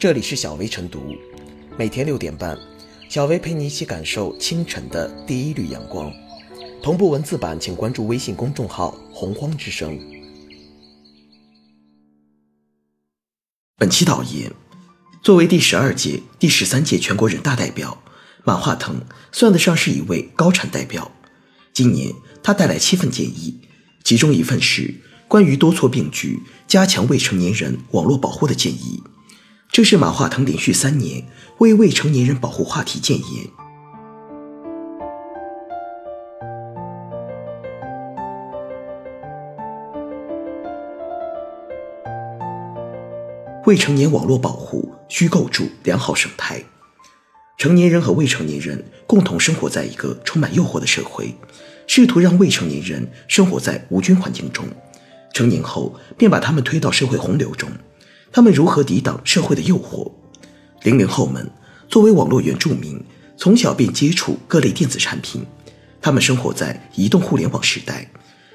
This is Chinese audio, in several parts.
这里是小薇晨读，每天六点半，小薇陪你一起感受清晨的第一缕阳光。同步文字版，请关注微信公众号“洪荒之声”。本期导言：作为第十二届、第十三届全国人大代表，马化腾算得上是一位高产代表。今年他带来七份建议，其中一份是关于多措并举、加强未成年人网络保护的建议。这是马化腾连续三年为未成年人保护话题建言。未成年网络保护需构筑良好生态。成年人和未成年人共同生活在一个充满诱惑的社会，试图让未成年人生活在无菌环境中，成年后便把他们推到社会洪流中。他们如何抵挡社会的诱惑？零零后们作为网络原住民，从小便接触各类电子产品，他们生活在移动互联网时代，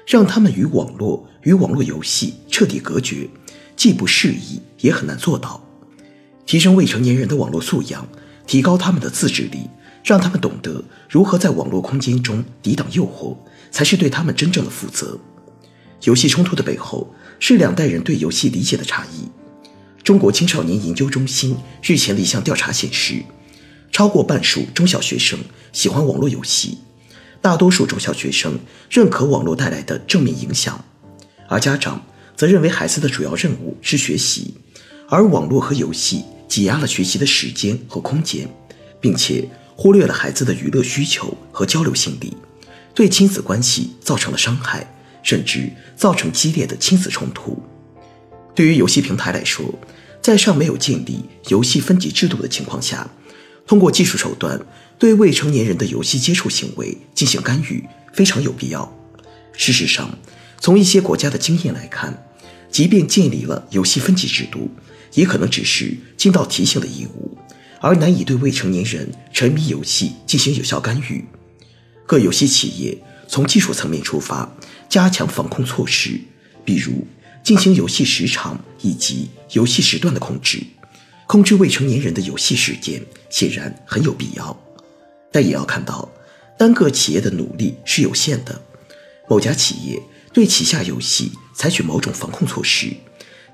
让他们与网络与网络游戏彻底隔绝，既不适宜，也很难做到。提升未成年人的网络素养，提高他们的自制力，让他们懂得如何在网络空间中抵挡诱惑，才是对他们真正的负责。游戏冲突的背后，是两代人对游戏理解的差异。中国青少年研究中心日前的一项调查显示，超过半数中小学生喜欢网络游戏，大多数中小学生认可网络带来的正面影响，而家长则认为孩子的主要任务是学习，而网络和游戏挤压了学习的时间和空间，并且忽略了孩子的娱乐需求和交流心理，对亲子关系造成了伤害，甚至造成激烈的亲子冲突。对于游戏平台来说，在尚没有建立游戏分级制度的情况下，通过技术手段对未成年人的游戏接触行为进行干预，非常有必要。事实上，从一些国家的经验来看，即便建立了游戏分级制度，也可能只是尽到提醒的义务，而难以对未成年人沉迷游戏进行有效干预。各游戏企业从技术层面出发，加强防控措施，比如。进行游戏时长以及游戏时段的控制，控制未成年人的游戏时间显然很有必要，但也要看到，单个企业的努力是有限的。某家企业对旗下游戏采取某种防控措施，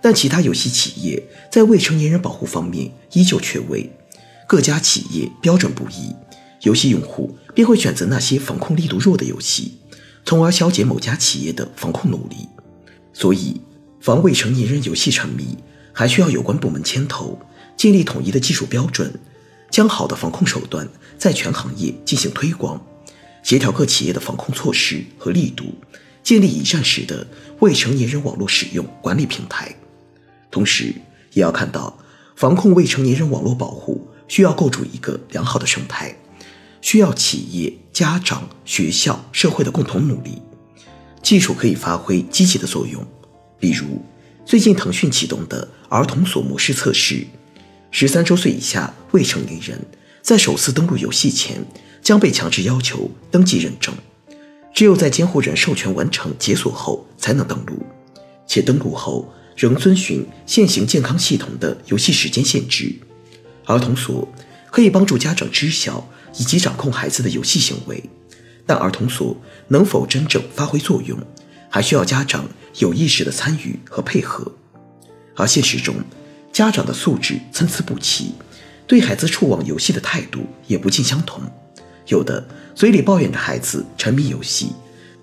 但其他游戏企业在未成年人保护方面依旧缺位，各家企业标准不一，游戏用户便会选择那些防控力度弱的游戏，从而消解某家企业的防控努力。所以。防未成年人游戏沉迷，还需要有关部门牵头，建立统一的技术标准，将好的防控手段在全行业进行推广，协调各企业的防控措施和力度，建立一站式的未成年人网络使用管理平台。同时，也要看到，防控未成年人网络保护需要构筑一个良好的生态，需要企业、家长、学校、社会的共同努力。技术可以发挥积极的作用。比如，最近腾讯启动的儿童锁模式测试，十三周岁以下未成年人在首次登录游戏前将被强制要求登记认证，只有在监护人授权完成解锁后才能登录，且登录后仍遵循现行健康系统的游戏时间限制。儿童锁可以帮助家长知晓以及掌控孩子的游戏行为，但儿童锁能否真正发挥作用？还需要家长有意识的参与和配合，而现实中，家长的素质参差不齐，对孩子触网游戏的态度也不尽相同。有的嘴里抱怨着孩子沉迷游戏，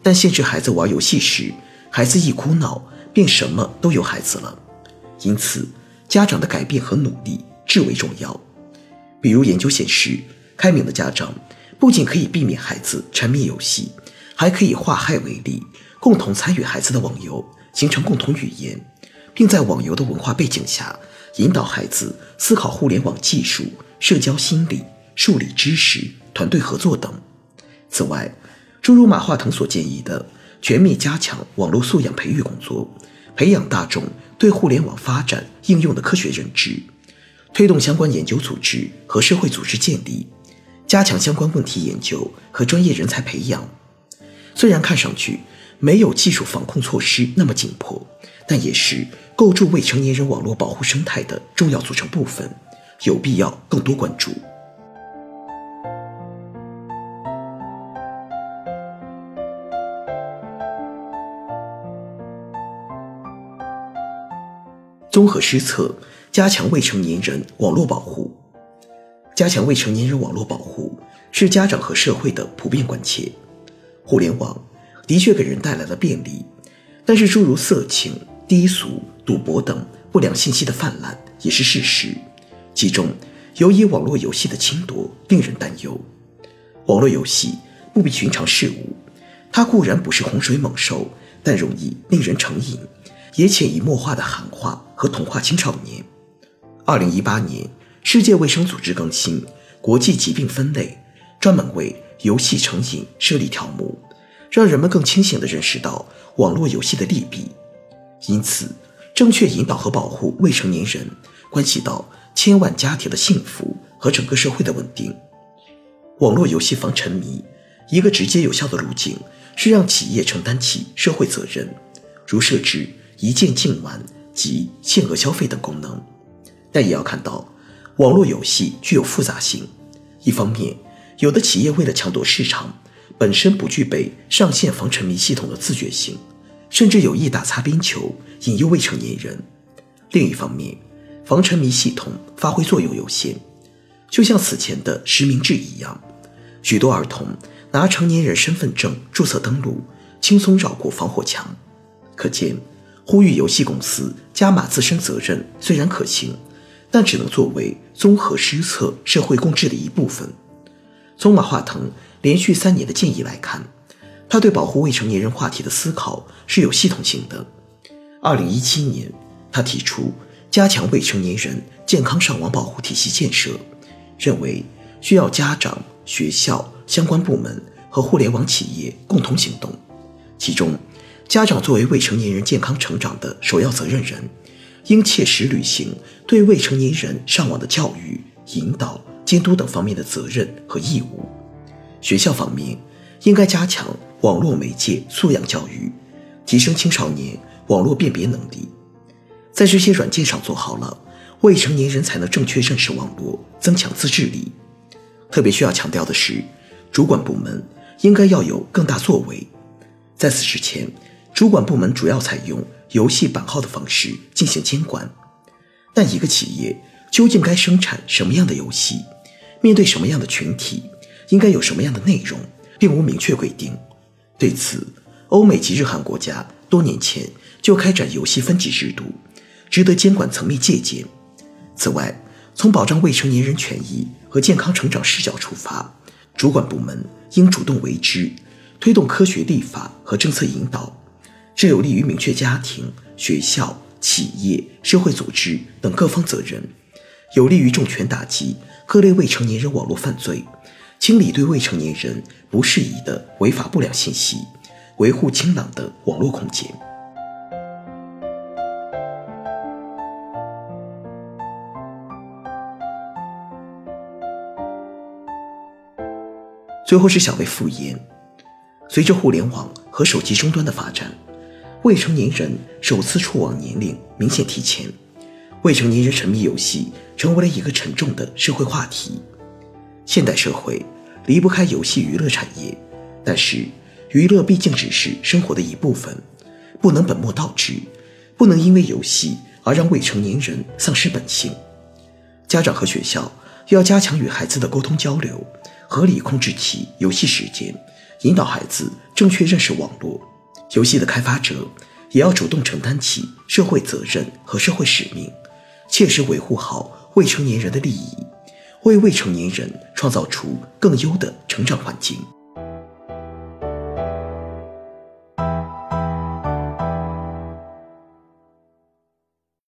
但限制孩子玩游戏时，孩子一哭闹便什么都有孩子了。因此，家长的改变和努力至为重要。比如研究显示，开明的家长不仅可以避免孩子沉迷游戏，还可以化害为利。共同参与孩子的网游，形成共同语言，并在网游的文化背景下，引导孩子思考互联网技术、社交心理、数理知识、团队合作等。此外，诸如马化腾所建议的全面加强网络素养培育工作，培养大众对互联网发展应用的科学认知，推动相关研究组织和社会组织建立，加强相关问题研究和专业人才培养。虽然看上去，没有技术防控措施那么紧迫，但也是构筑未成年人网络保护生态的重要组成部分，有必要更多关注。综合施策，加强未成年人网络保护。加强未成年人网络保护是家长和社会的普遍关切。互联网的确给人带来了便利，但是诸如色情、低俗、赌博等不良信息的泛滥也是事实。其中，尤以网络游戏的侵夺令人担忧。网络游戏不比寻常事物，它固然不是洪水猛兽，但容易令人成瘾。也潜移默化的喊话和同化青少年。二零一八年，世界卫生组织更新国际疾病分类，专门为游戏成瘾设立条目，让人们更清醒地认识到网络游戏的利弊。因此，正确引导和保护未成年人，关系到千万家庭的幸福和整个社会的稳定。网络游戏防沉迷，一个直接有效的路径是让企业承担起社会责任，如设置。一键禁玩及限额消费等功能，但也要看到，网络游戏具有复杂性。一方面，有的企业为了抢夺市场，本身不具备上线防沉迷系统的自觉性，甚至有意打擦边球，引诱未成年人；另一方面，防沉迷系统发挥作用有限，就像此前的实名制一样，许多儿童拿成年人身份证注册登录，轻松绕过防火墙。可见。呼吁游戏公司加码自身责任虽然可行，但只能作为综合施策、社会共治的一部分。从马化腾连续三年的建议来看，他对保护未成年人话题的思考是有系统性的。二零一七年，他提出加强未成年人健康上网保护体系建设，认为需要家长、学校相关部门和互联网企业共同行动，其中。家长作为未成年人健康成长的首要责任人，应切实履行对未成年人上网的教育、引导、监督等方面的责任和义务。学校方面，应该加强网络媒介素养教育，提升青少年网络辨别能力。在这些软件上做好了，未成年人才能正确认识网络，增强自制力。特别需要强调的是，主管部门应该要有更大作为。在此之前。主管部门主要采用游戏版号的方式进行监管，但一个企业究竟该生产什么样的游戏，面对什么样的群体，应该有什么样的内容，并无明确规定。对此，欧美及日韩国家多年前就开展游戏分级制度，值得监管层面借鉴。此外，从保障未成年人权益和健康成长视角出发，主管部门应主动为之，推动科学立法和政策引导。这有利于明确家庭、学校、企业、社会组织等各方责任，有利于重拳打击各类未成年人网络犯罪，清理对未成年人不适宜的违法不良信息，维护清朗的网络空间。最后是小微复言，随着互联网和手机终端的发展。未成年人首次触网年龄明显提前，未成年人沉迷游戏成为了一个沉重的社会话题。现代社会离不开游戏娱乐产业，但是娱乐毕竟只是生活的一部分，不能本末倒置，不能因为游戏而让未成年人丧失本性。家长和学校要加强与孩子的沟通交流，合理控制其游戏时间，引导孩子正确认识网络。游戏的开发者也要主动承担起社会责任和社会使命，切实维护好未成年人的利益，为未成年人创造出更优的成长环境。